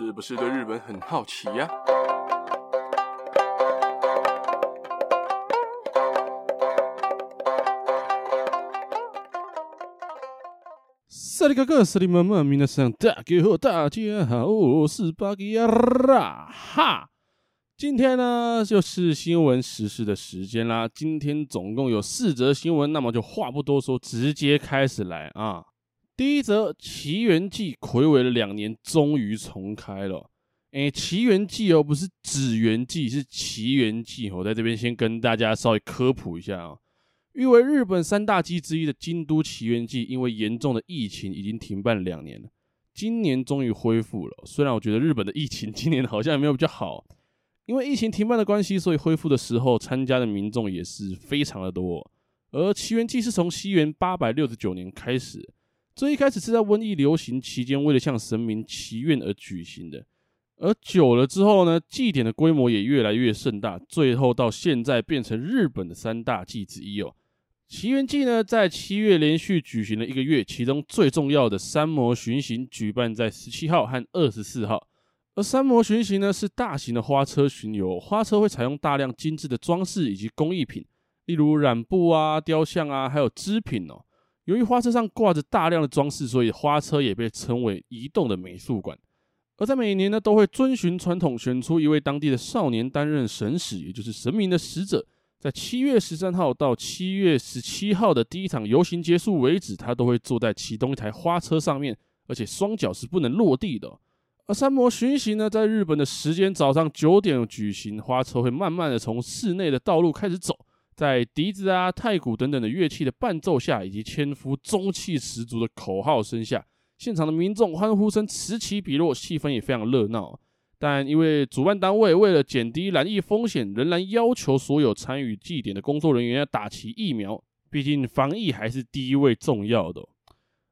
是不是对日本很好奇呀？萨利哥哥，萨利妈妈，皆さん大家好，大家好，我是巴基亚哈。今天呢，就是新闻时事的时间啦。今天总共有四则新闻，那么就话不多说，直接开始来啊。第一则，《奇缘记》睽违了两年，终于重开了。诶，《奇缘记》哦，不是《纸鸢记》，是《奇缘记》。我在这边先跟大家稍微科普一下啊。誉为日本三大祭之一的京都奇缘祭，因为严重的疫情已经停办两年了，今年终于恢复了。虽然我觉得日本的疫情 今年好像也没有比较好，因为疫情停办的关系，所以恢复的时候参加的民众也是非常的多。而奇缘祭是从西元八百六十九年开始。这一开始是在瘟疫流行期间，为了向神明祈愿而举行的。而久了之后呢，祭典的规模也越来越盛大，最后到现在变成日本的三大祭之一哦。祈愿祭呢，在七月连续举行了一个月，其中最重要的三摩巡行举办在十七号和二十四号。而三摩巡行呢，是大型的花车巡游，花车会采用大量精致的装饰以及工艺品，例如染布啊、雕像啊，还有织品哦。由于花车上挂着大量的装饰，所以花车也被称为移动的美术馆。而在每年呢，都会遵循传统选出一位当地的少年担任神使，也就是神明的使者。在七月十三号到七月十七号的第一场游行结束为止，他都会坐在其中一台花车上面，而且双脚是不能落地的。而三摩巡行呢，在日本的时间早上九点举行，花车会慢慢的从室内的道路开始走。在笛子啊、太鼓等等的乐器的伴奏下，以及千夫中气十足的口号声下，现场的民众欢呼声此起彼落，气氛也非常热闹。但因为主办单位为了减低染疫风险，仍然要求所有参与祭典的工作人员要打齐疫苗，毕竟防疫还是第一位重要的。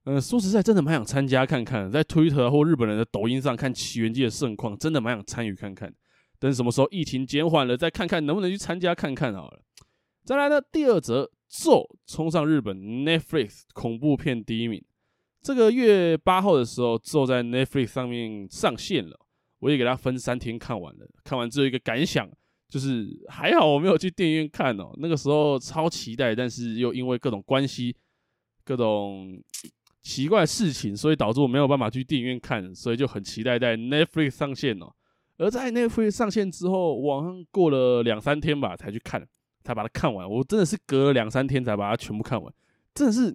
嗯，说实在，真的蛮想参加看看，在推特或日本人的抖音上看起源祭的盛况，真的蛮想参与看看。等什么时候疫情减缓了，再看看能不能去参加看看好了。再来呢，第二则，咒冲上日本 Netflix 恐怖片第一名。这个月八号的时候，咒在 Netflix 上面上线了，我也给它分三天看完了。看完之后一个感想就是，还好我没有去电影院看哦。那个时候超期待，但是又因为各种关系、各种奇怪的事情，所以导致我没有办法去电影院看，所以就很期待在 Netflix 上线哦。而在 Netflix 上线之后，网上过了两三天吧，才去看。才把它看完，我真的是隔了两三天才把它全部看完，真的是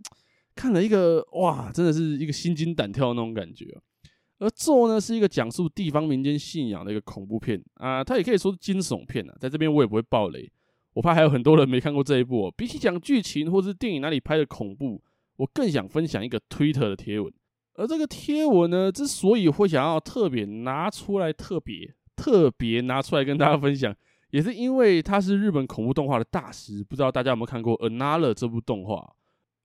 看了一个哇，真的是一个心惊胆跳的那种感觉。而咒呢，是一个讲述地方民间信仰的一个恐怖片啊，它也可以说是惊悚片啊。在这边我也不会爆雷，我怕还有很多人没看过这一部哦。比起讲剧情或是电影哪里拍的恐怖，我更想分享一个推特的贴文。而这个贴文呢，之所以会想要特别拿出来，特别特别拿出来跟大家分享。也是因为他是日本恐怖动画的大师，不知道大家有没有看过《Another》这部动画？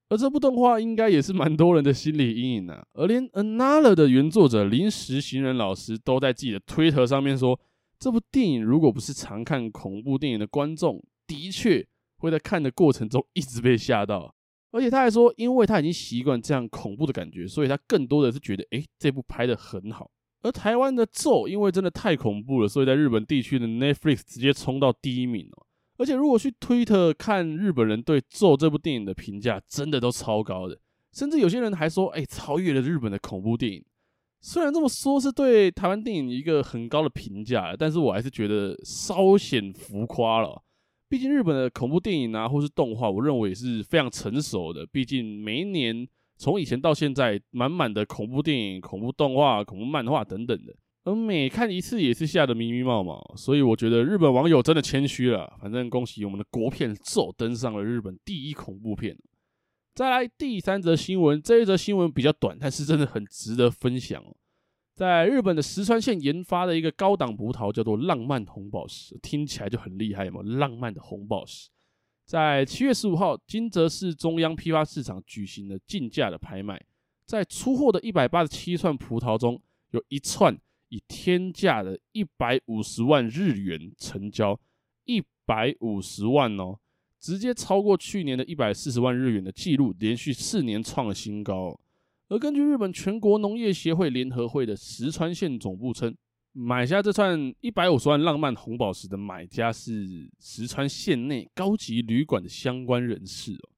而这部动画应该也是蛮多人的心理阴影啊。而连《Another》的原作者临时行人老师都在自己的推特上面说，这部电影如果不是常看恐怖电影的观众，的确会在看的过程中一直被吓到。而且他还说，因为他已经习惯这样恐怖的感觉，所以他更多的是觉得，诶，这部拍的很好。而台湾的咒，因为真的太恐怖了，所以在日本地区的 Netflix 直接冲到第一名哦。而且如果去推特看日本人对咒这部电影的评价，真的都超高的，甚至有些人还说，哎，超越了日本的恐怖电影。虽然这么说是对台湾电影一个很高的评价，但是我还是觉得稍显浮夸了。毕竟日本的恐怖电影啊，或是动画，我认为也是非常成熟的。毕竟每一年。从以前到现在，满满的恐怖电影、恐怖动画、恐怖漫画等等的，而每看一次也是吓得迷迷茫茫，所以我觉得日本网友真的谦虚了。反正恭喜我们的国片《咒》登上了日本第一恐怖片。再来第三则新闻，这一则新闻比较短，但是真的很值得分享。在日本的石川县研发的一个高档葡萄叫做浪漫红宝石，听起来就很厉害嘛，浪漫的红宝石。在七月十五号，金泽市中央批发市场举行了竞价的拍卖，在出货的一百八十七串葡萄中，有一串以天价的一百五十万日元成交，一百五十万哦，直接超过去年的一百四十万日元的记录，连续四年创了新高。而根据日本全国农业协会联合会的石川县总部称，买下这串一百五十万浪漫红宝石的买家是石川县内高级旅馆的相关人士哦。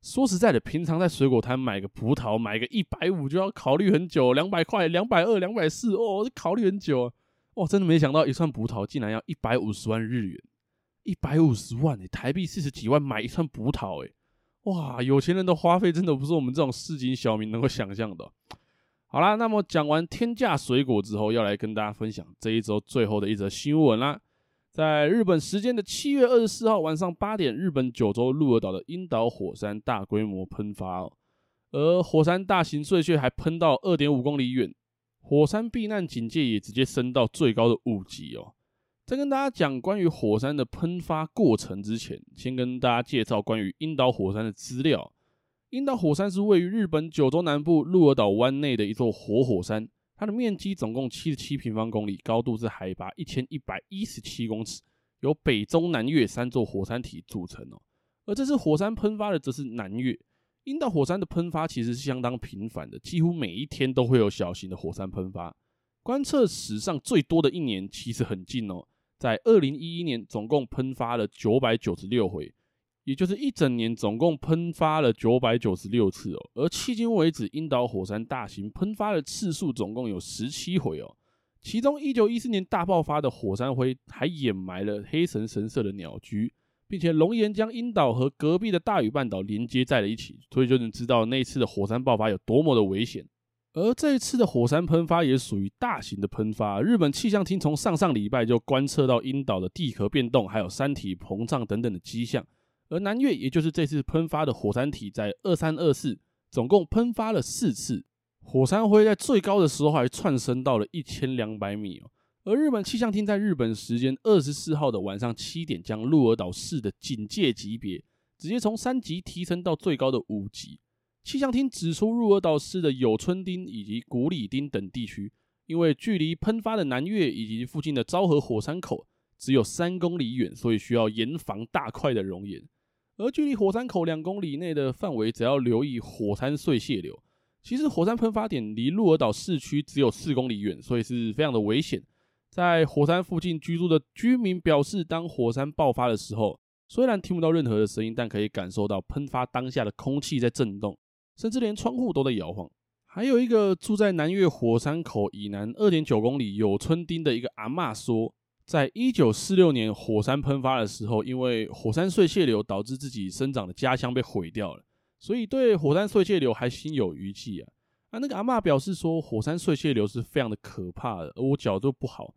说实在的，平常在水果摊买个葡萄，买个一百五就要考虑很久，两百块、两百二、两百四，哦，考虑很久啊。哇，真的没想到一串葡萄竟然要一百五十万日元，一百五十万诶，台币四十几万买一串葡萄诶，哇，有钱人的花费真的不是我们这种市井小民能够想象的。好啦，那么讲完天价水果之后，要来跟大家分享这一周最后的一则新闻啦。在日本时间的七月二十四号晚上八点，日本九州鹿儿岛的樱岛火山大规模喷发哦，而火山大型碎屑还喷到二点五公里远，火山避难警戒也直接升到最高的五级哦。在跟大家讲关于火山的喷发过程之前，先跟大家介绍关于樱岛火山的资料。樱岛火山是位于日本九州南部鹿儿岛湾内的一座活火山。它的面积总共七十七平方公里，高度是海拔一千一百一十七公尺，由北中南岳三座火山体组成哦。而这次火山喷发的则是南岳。樱岛火山的喷发其实是相当频繁的，几乎每一天都会有小型的火山喷发。观测史上最多的一年其实很近哦，在二零一一年总共喷发了九百九十六回。也就是一整年总共喷发了九百九十六次哦，而迄今为止，樱岛火山大型喷发的次数总共有十七回哦。其中，一九一四年大爆发的火山灰还掩埋了黑神神社的鸟居，并且熔岩将樱岛和隔壁的大隅半岛连接在了一起，所以就能知道那一次的火山爆发有多么的危险。而这一次的火山喷发也属于大型的喷发，日本气象厅从上上礼拜就观测到樱岛的地壳变动，还有山体膨胀等等的迹象。而南岳，也就是这次喷发的火山体，在二三二四总共喷发了四次，火山灰在最高的时候还窜升到了一千两百米哦。而日本气象厅在日本时间二十四号的晚上七点，将鹿儿岛市的警戒级别直接从三级提升到最高的五级。气象厅指出，鹿儿岛市的有村町以及古里町等地区，因为距离喷发的南岳以及附近的昭和火山口只有三公里远，所以需要严防大块的熔岩。而距离火山口两公里内的范围，只要留意火山碎屑流。其实火山喷发点离鹿儿岛市区只有四公里远，所以是非常的危险。在火山附近居住的居民表示，当火山爆发的时候，虽然听不到任何的声音，但可以感受到喷发当下的空气在震动，甚至连窗户都在摇晃。还有一个住在南岳火山口以南二点九公里有村町的一个阿嬷说。在一九四六年火山喷发的时候，因为火山碎屑流导致自己生长的家乡被毁掉了，所以对火山碎屑流还心有余悸啊。啊，那个阿嬷表示说，火山碎屑流是非常的可怕的，而我脚都不好，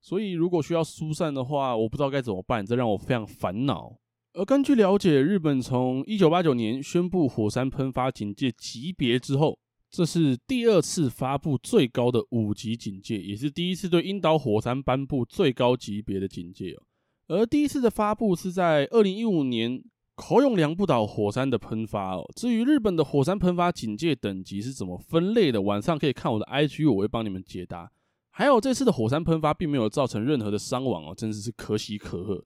所以如果需要疏散的话，我不知道该怎么办，这让我非常烦恼。而根据了解，日本从一九八九年宣布火山喷发警戒级别之后。这是第二次发布最高的五级警戒，也是第一次对樱岛火山颁布最高级别的警戒哦。而第一次的发布是在二零一五年口永良部岛火山的喷发哦。至于日本的火山喷发警戒等级是怎么分类的，晚上可以看我的 IG，我会帮你们解答。还有这次的火山喷发并没有造成任何的伤亡哦，真的是可喜可贺。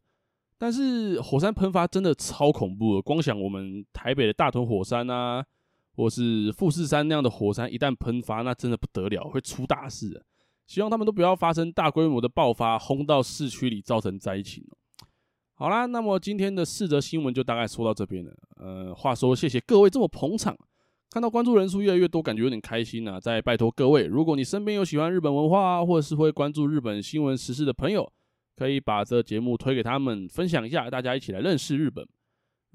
但是火山喷发真的超恐怖的，光想我们台北的大屯火山啊。或是富士山那样的火山一旦喷发，那真的不得了，会出大事的。希望他们都不要发生大规模的爆发，轰到市区里造成灾情。好啦，那么今天的四则新闻就大概说到这边了。呃，话说谢谢各位这么捧场，看到关注人数越来越多，感觉有点开心啊。再拜托各位，如果你身边有喜欢日本文化啊或者是会关注日本新闻时事的朋友，可以把这节目推给他们，分享一下，大家一起来认识日本。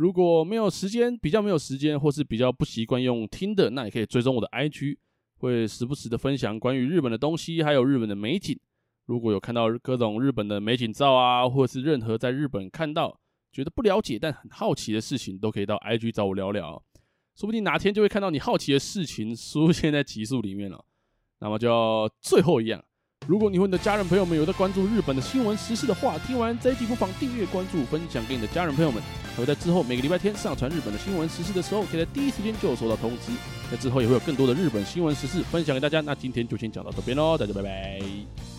如果没有时间，比较没有时间，或是比较不习惯用听的，那也可以追踪我的 IG，会时不时的分享关于日本的东西，还有日本的美景。如果有看到各种日本的美景照啊，或是任何在日本看到觉得不了解但很好奇的事情，都可以到 IG 找我聊聊，说不定哪天就会看到你好奇的事情出现在集数里面了。那么就最后一样。如果你和你的家人朋友们有在关注日本的新闻时事的话，听完这一集不妨订阅、关注、分享给你的家人朋友们。还会在之后每个礼拜天上传日本的新闻时事的时候，可以在第一时间就收到通知。在之后也会有更多的日本新闻时事分享给大家。那今天就先讲到这边喽，大家拜拜。